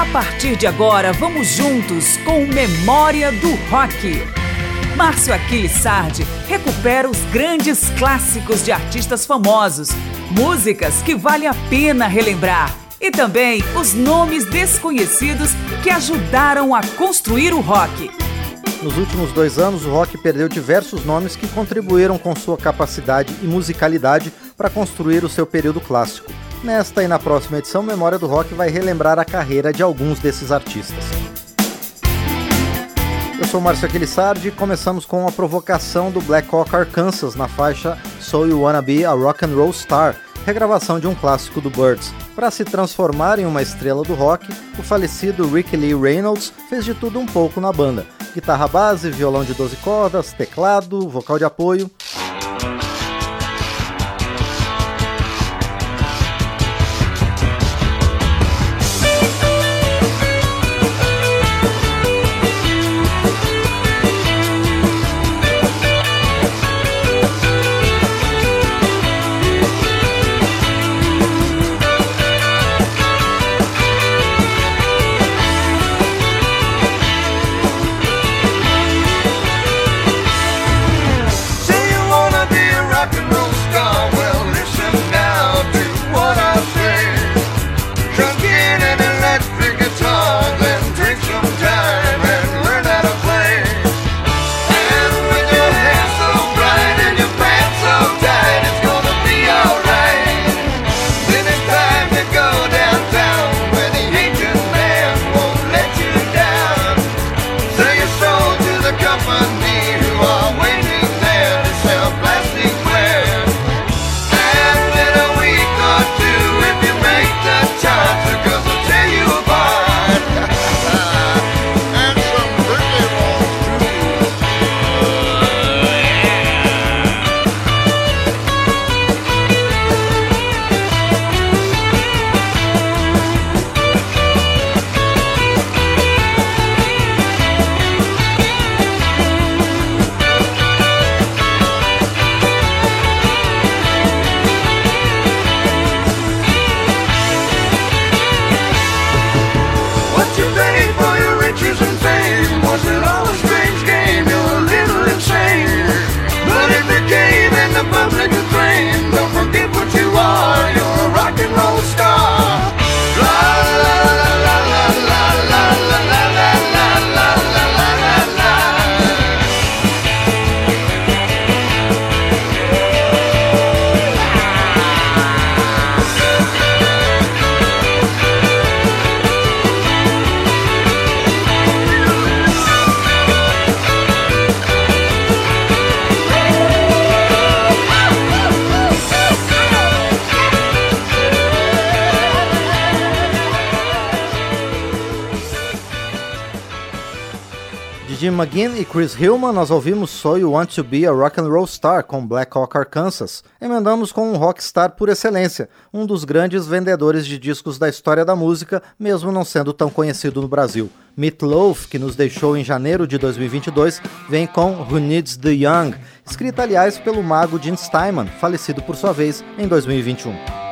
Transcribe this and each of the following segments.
A partir de agora, vamos juntos com Memória do Rock. Márcio Aquiles Sardi recupera os grandes clássicos de artistas famosos, músicas que vale a pena relembrar e também os nomes desconhecidos que ajudaram a construir o rock. Nos últimos dois anos, o rock perdeu diversos nomes que contribuíram com sua capacidade e musicalidade para construir o seu período clássico. Nesta e na próxima edição, Memória do Rock vai relembrar a carreira de alguns desses artistas. Eu sou Márcio Aquilissardi e começamos com a provocação do Black Hawk Arkansas na faixa So You Wanna Be a Rock and Roll Star, regravação de um clássico do Birds. Para se transformar em uma estrela do rock, o falecido Ricky Lee Reynolds fez de tudo um pouco na banda: guitarra base, violão de 12 cordas, teclado, vocal de apoio. McGinn e Chris Hillman, nós ouvimos So You Want to Be a Rock and Roll Star com Black Hawk Arkansas. Emendamos com um rockstar por excelência, um dos grandes vendedores de discos da história da música, mesmo não sendo tão conhecido no Brasil. Meat Loaf, que nos deixou em janeiro de 2022, vem com Who Needs the Young, escrita aliás pelo mago Gene Steinman, falecido por sua vez em 2021.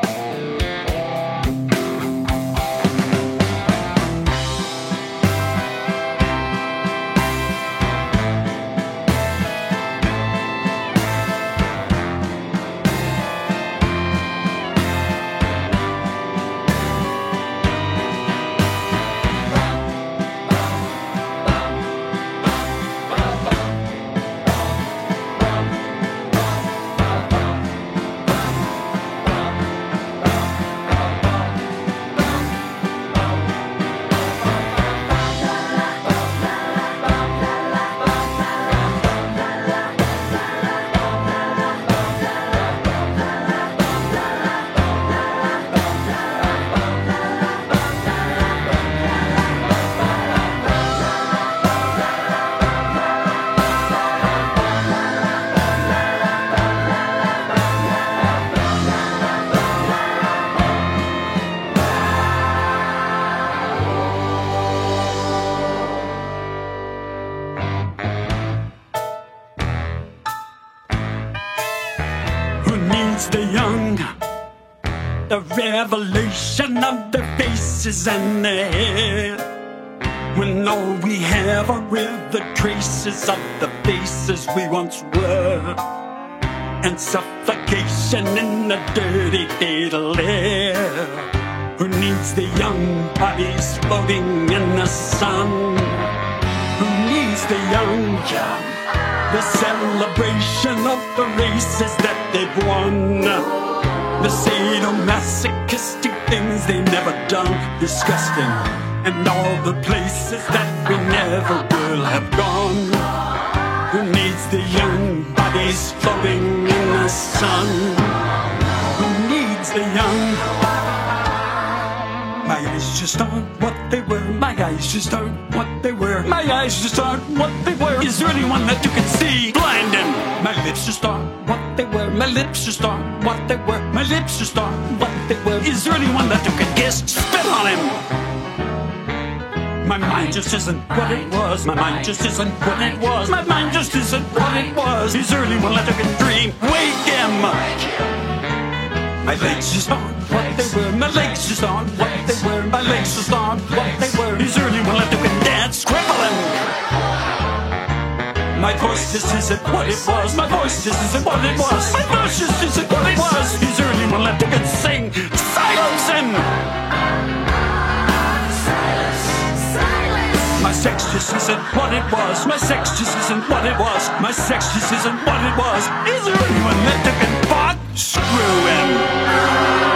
Suffocation in the dirty air. Who needs the young bodies floating in the sun? Who needs the young, young? The celebration of the races that they've won. The sadomasochistic things they've never done. Disgusting and all the places that we never will have gone. Who needs the young bodies floating in the sun? Who needs the young? My eyes just aren't what they were. My eyes just aren't what they were. My eyes just aren't what they were. Is there anyone that you can see? Blind Blinding. My lips just aren't what they were. My lips just aren't what they were. My lips just aren't what they were. Is there anyone that you can guess? Spit on him. My mind just isn't what it was. My mind just isn't what it was. My mind just isn't what it was. He's early one let him dream. Wake him. My legs just aren't what they were. My legs just aren't what they were. My legs just aren't what they were. He's early one let him dance. Him. My voice just isn't what it was. My voice just isn't what it was. My voice just isn't what it was. He's early one let him sing. Silence him. My sex just isn't what it was. My sex just isn't what it was. My sex just isn't what it was. Is there anyone that can fuck? Screw him.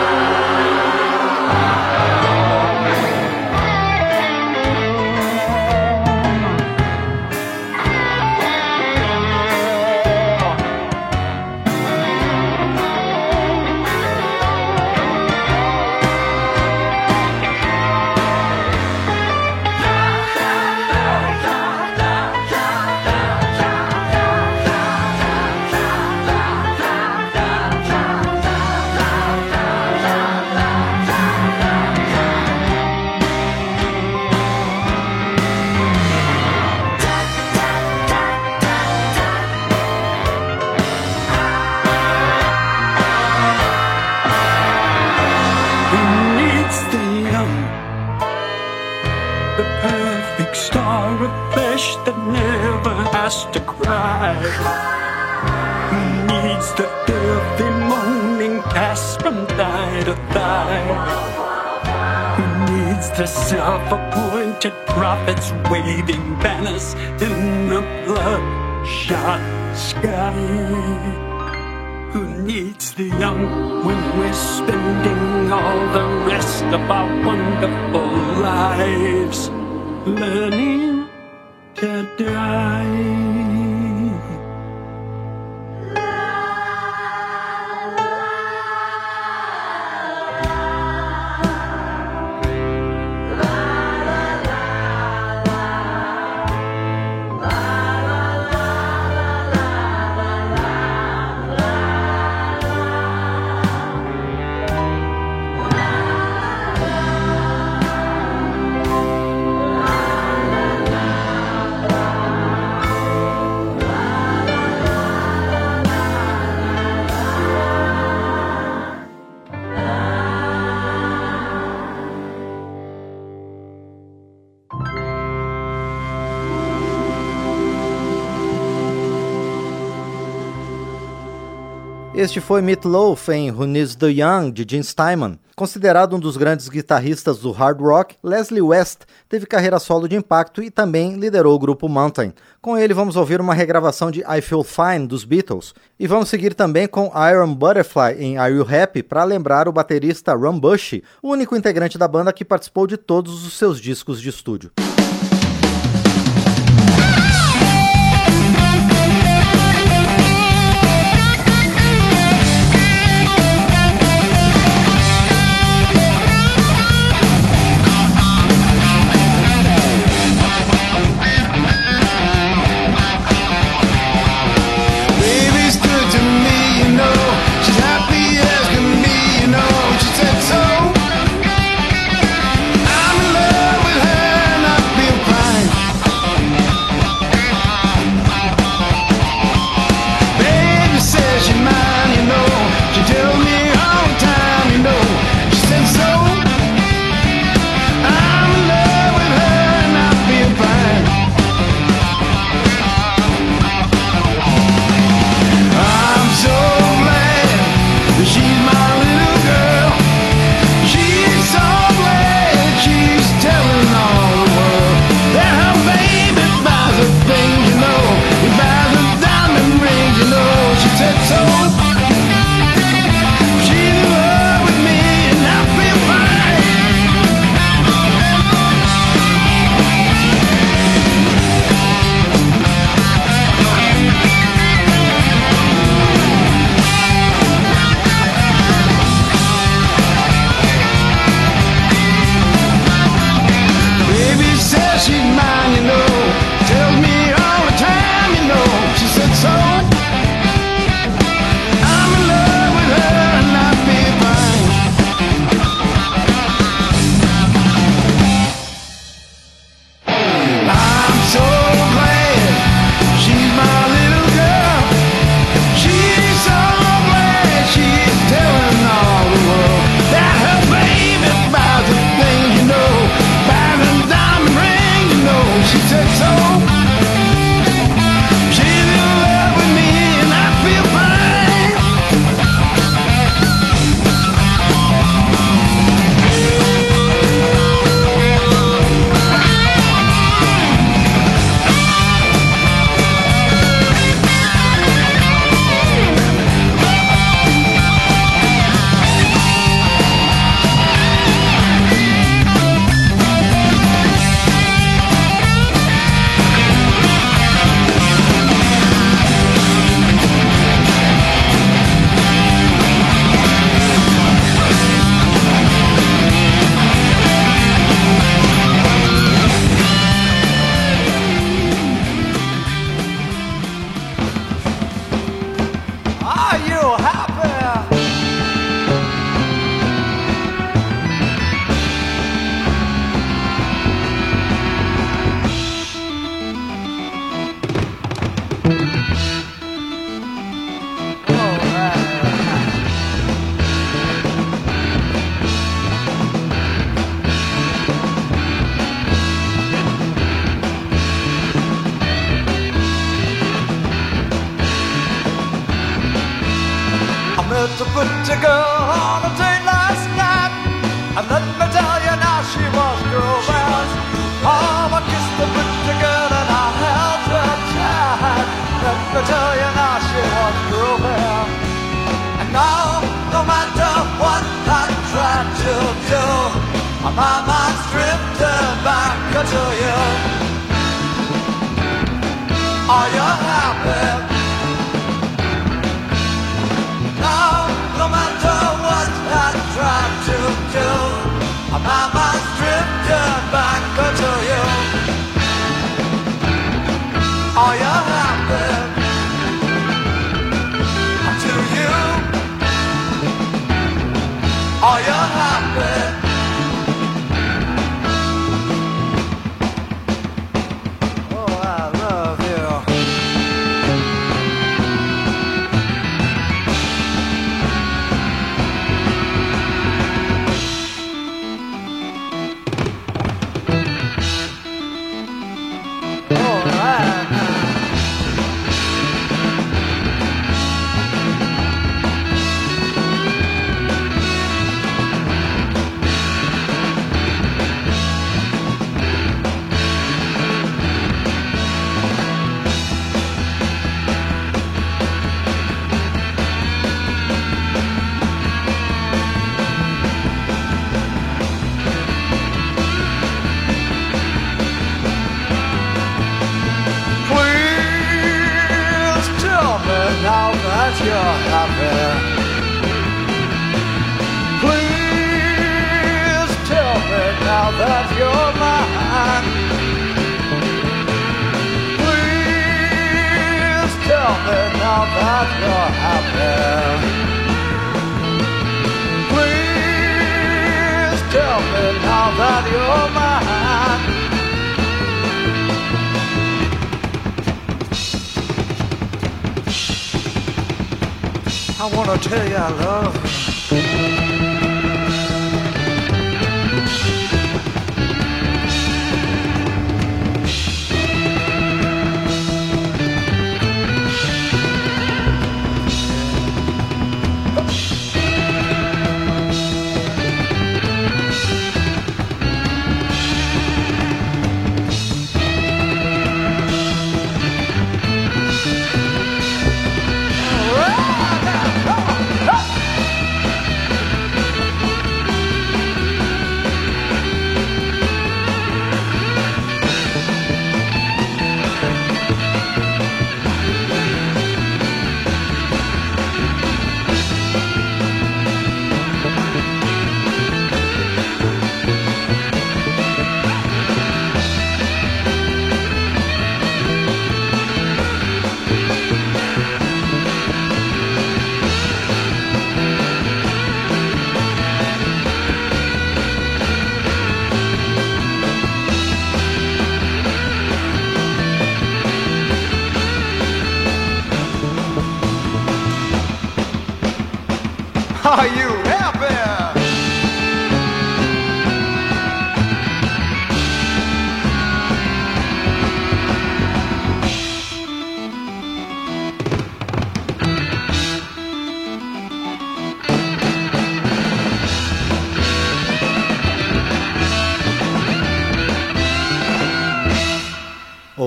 about wonderful lives, learning. Este foi Meat Loaf em Who Needs the Young, de Gene Steinman. Considerado um dos grandes guitarristas do hard rock, Leslie West teve carreira solo de impacto e também liderou o grupo Mountain. Com ele vamos ouvir uma regravação de I Feel Fine dos Beatles. E vamos seguir também com Iron Butterfly em Are You Happy para lembrar o baterista Ron Bush, o único integrante da banda que participou de todos os seus discos de estúdio.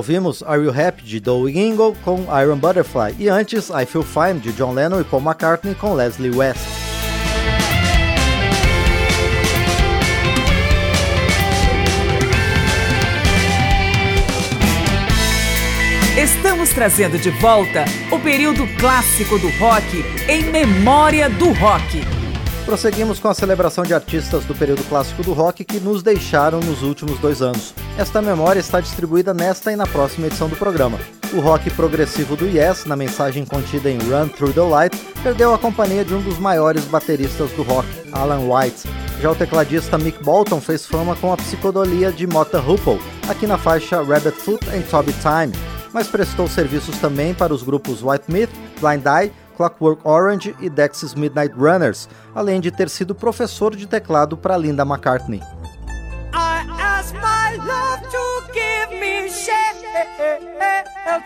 Ouvimos Are You Happy de Doug Ingle com Iron Butterfly e antes I Feel Fine de John Lennon e Paul McCartney com Leslie West. Estamos trazendo de volta o período clássico do rock em memória do rock. Prosseguimos com a celebração de artistas do período clássico do rock que nos deixaram nos últimos dois anos. Esta memória está distribuída nesta e na próxima edição do programa. O rock progressivo do Yes, na mensagem contida em Run Through the Light, perdeu a companhia de um dos maiores bateristas do rock, Alan White. Já o tecladista Mick Bolton fez fama com a psicodolia de Mota Hoople, aqui na faixa Rabbit Foot and Toby Time, mas prestou serviços também para os grupos White Myth, Blind Eye, Clockwork Orange e Dexys Midnight Runners, além de ter sido professor de teclado para Linda McCartney. And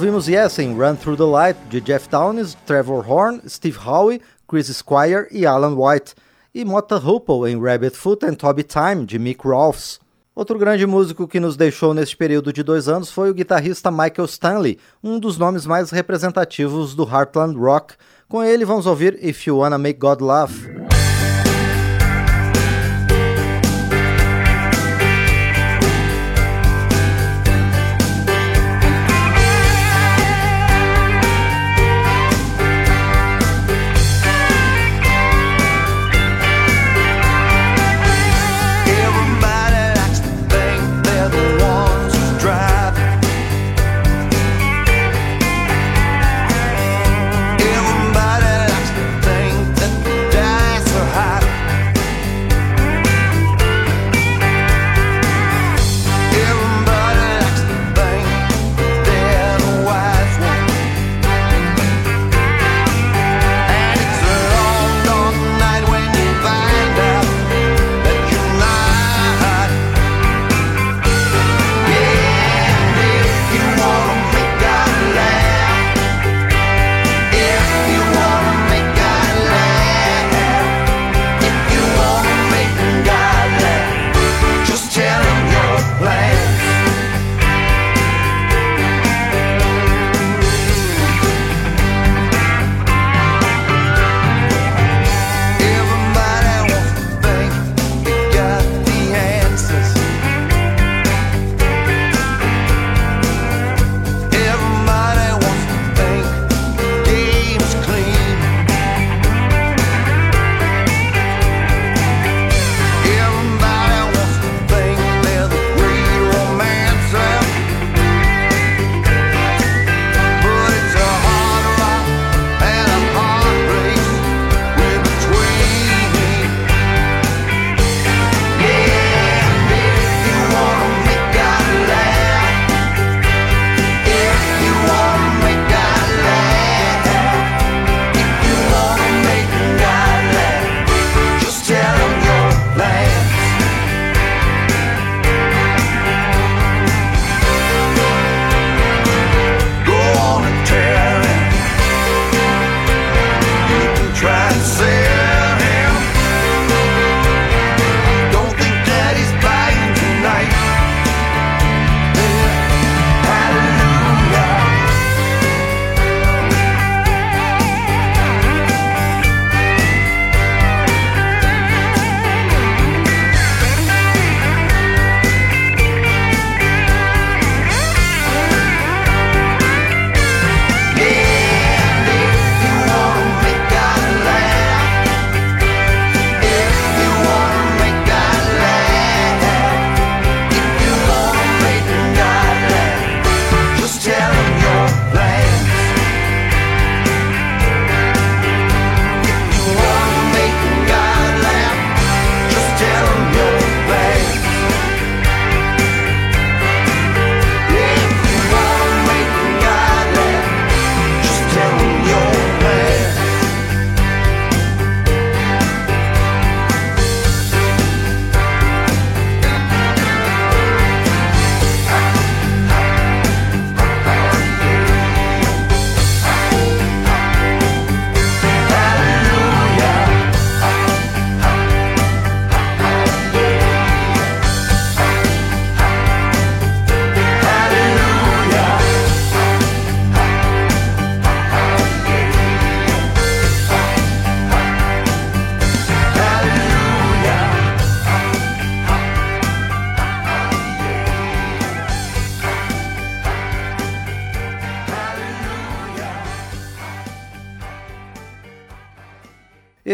Ouvimos Yes em Run Through the Light, de Jeff Downes, Trevor Horn, Steve Howe, Chris Squire e Alan White, e Mota Hoople em Rabbit Foot and Toby Time, de Mick Rolfs. Outro grande músico que nos deixou neste período de dois anos foi o guitarrista Michael Stanley, um dos nomes mais representativos do Heartland Rock. Com ele vamos ouvir If You Wanna Make God Laugh.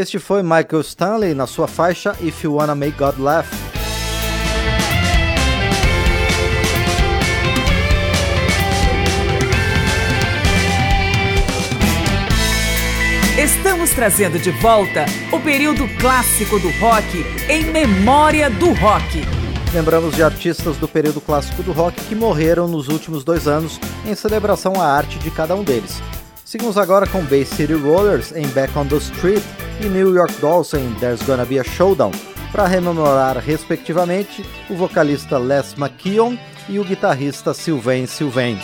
Este foi Michael Stanley na sua faixa If You Wanna Make God Laugh. Estamos trazendo de volta o período clássico do rock em memória do rock. Lembramos de artistas do período clássico do rock que morreram nos últimos dois anos em celebração à arte de cada um deles. Seguimos agora com Bay City Rollers em Back on the Street e New York Dolls em There's Gonna Be a Showdown, para rememorar, respectivamente, o vocalista Les McKeon e o guitarrista Sylvain Sylvain.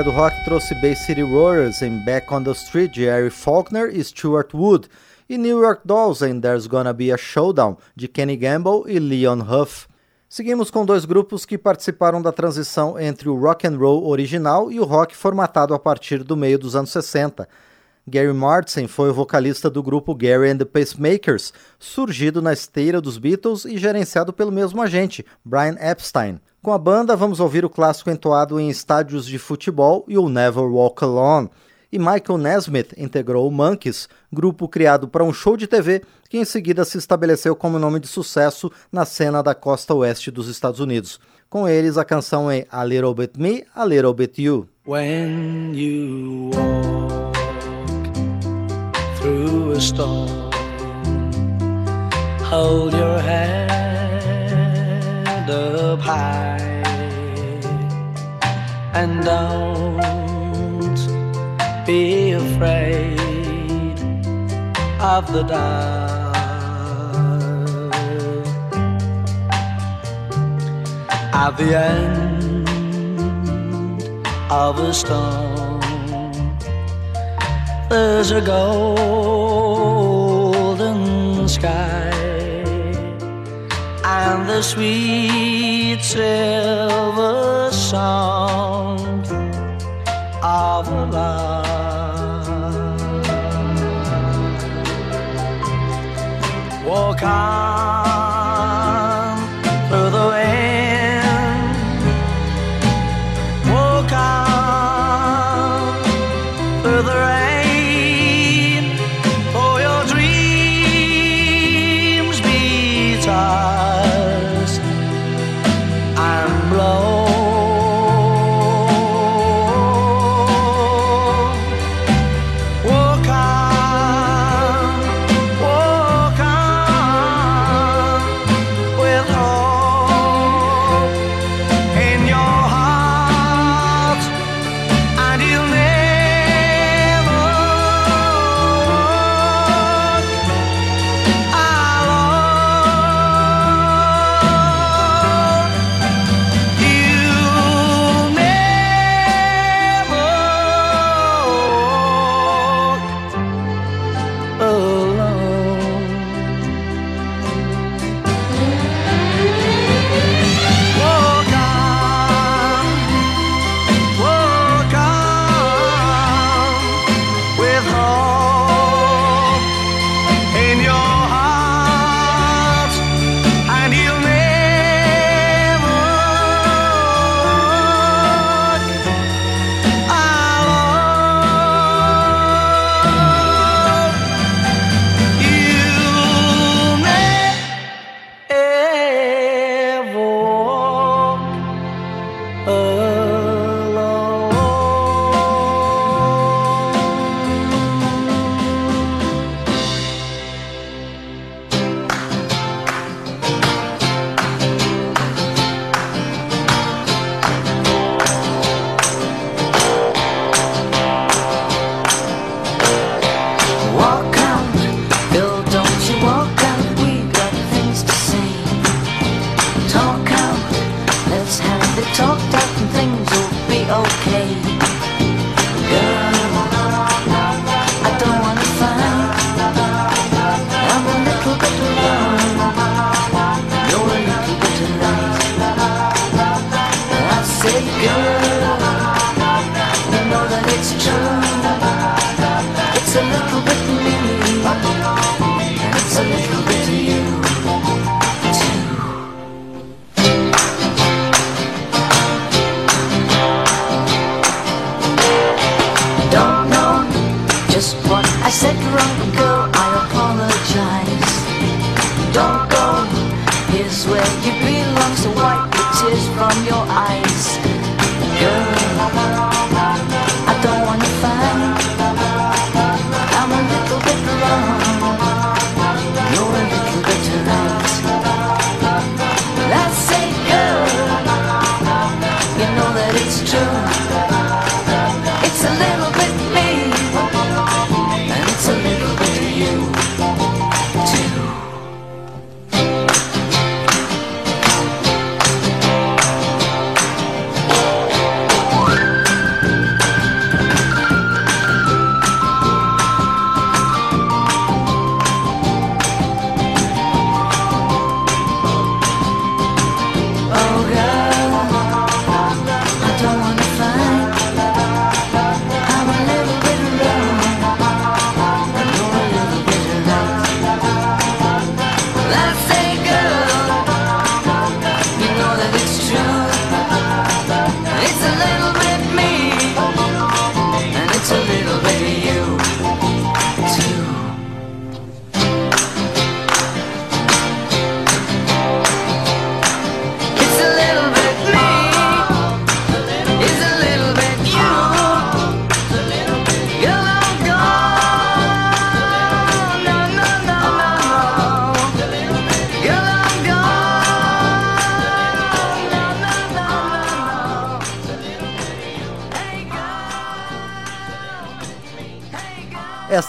Memória do Rock trouxe Bay City Rollers em Back on the Street de Harry Faulkner e Stuart Wood, e New York Dolls em There's Gonna Be a Showdown de Kenny Gamble e Leon Huff. Seguimos com dois grupos que participaram da transição entre o rock and roll original e o rock formatado a partir do meio dos anos 60. Gary Martin foi o vocalista do grupo Gary and the Pacemakers, surgido na esteira dos Beatles e gerenciado pelo mesmo agente, Brian Epstein. Com a banda, vamos ouvir o clássico entoado em estádios de futebol e o Never Walk Alone. E Michael Nesmith integrou o Monkeys, grupo criado para um show de TV que em seguida se estabeleceu como nome de sucesso na cena da costa oeste dos Estados Unidos. Com eles, a canção é A Little Bit Me, A Little Bit You. When you walk through a storm, hold your head up high and don't be afraid of the dark. At the end of a storm, there's a golden sky and the sweet silver sound of love.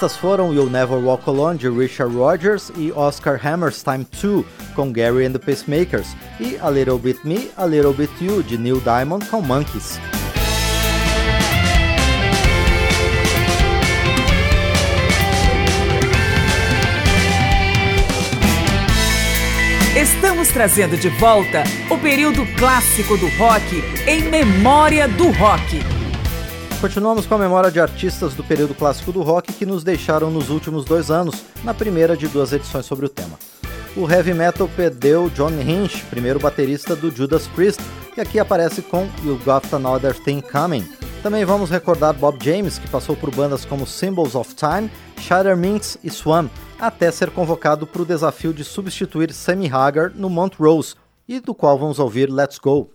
Estas foram You'll Never Walk Alone de Richard Rogers e Oscar Hammer's Time 2 com Gary and the Pacemakers e A Little Bit Me, A Little Bit You de Neil Diamond com Monkeys. Estamos trazendo de volta o período clássico do rock em memória do rock. Continuamos com a memória de artistas do período clássico do rock que nos deixaram nos últimos dois anos, na primeira de duas edições sobre o tema. o heavy metal perdeu John Hinch, primeiro baterista do Judas Priest, que aqui aparece com You Got Another Thing Coming. Também vamos recordar Bob James, que passou por bandas como Symbols of Time, Shatter Minx e Swan, até ser convocado para o desafio de substituir Sammy Hagar no Montrose, e do qual vamos ouvir Let's Go.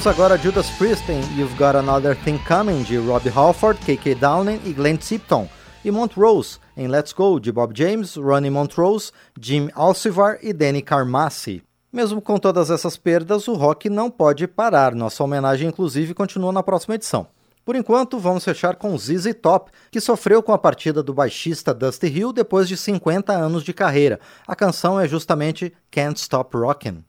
Ouvimos agora Judas Priest em You've Got Another Thing Coming de Robbie Halford, KK Downing e Glenn Tipton, e Montrose em Let's Go de Bob James, Ronnie Montrose, Jim Alcivar e Danny Carmassi. Mesmo com todas essas perdas, o rock não pode parar. Nossa homenagem, inclusive, continua na próxima edição. Por enquanto, vamos fechar com ZZ Top, que sofreu com a partida do baixista Dusty Hill depois de 50 anos de carreira. A canção é justamente Can't Stop Rockin'.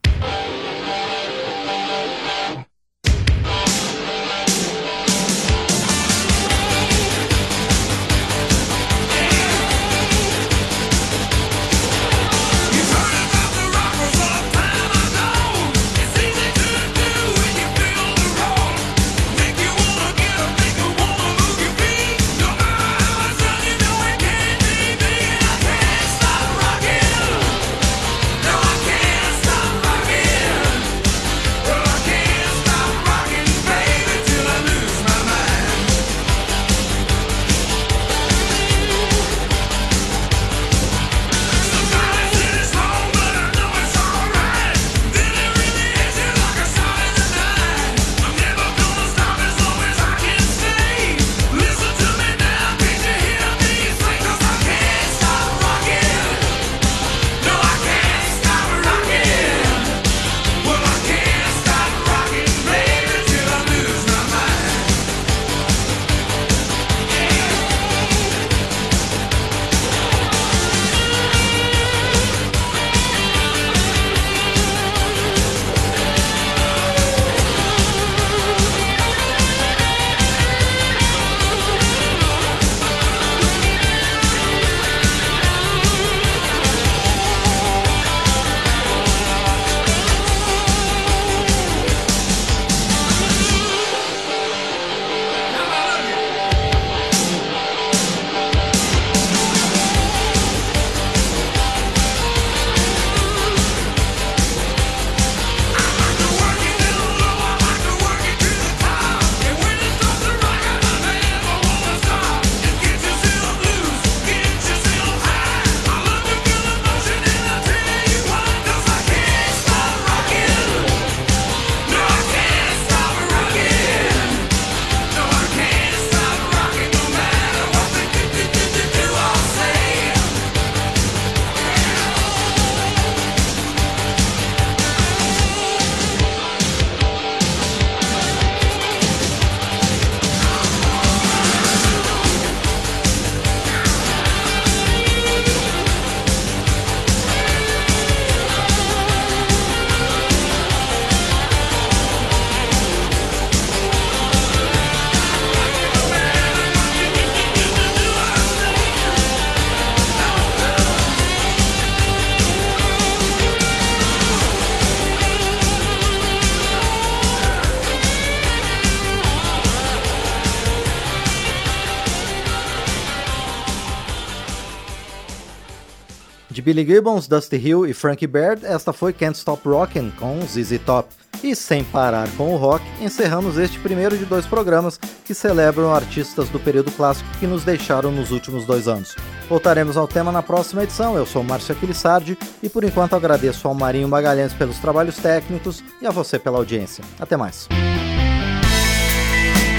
Billy Gibbons, Dusty Hill e Frankie Baird, esta foi Can't Stop Rockin' com ZZ Top. E sem parar com o rock, encerramos este primeiro de dois programas que celebram artistas do período clássico que nos deixaram nos últimos dois anos. Voltaremos ao tema na próxima edição. Eu sou Márcio Aquilissardi e por enquanto agradeço ao Marinho Magalhães pelos trabalhos técnicos e a você pela audiência. Até mais.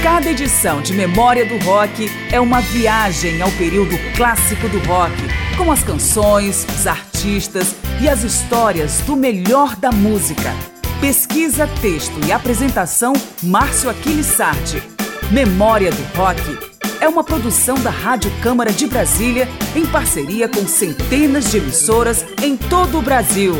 Cada edição de Memória do Rock é uma viagem ao período clássico do rock, com as canções, os artistas e as histórias do melhor da música. Pesquisa, texto e apresentação Márcio Aquiles Sardi. Memória do Rock é uma produção da Rádio Câmara de Brasília em parceria com centenas de emissoras em todo o Brasil.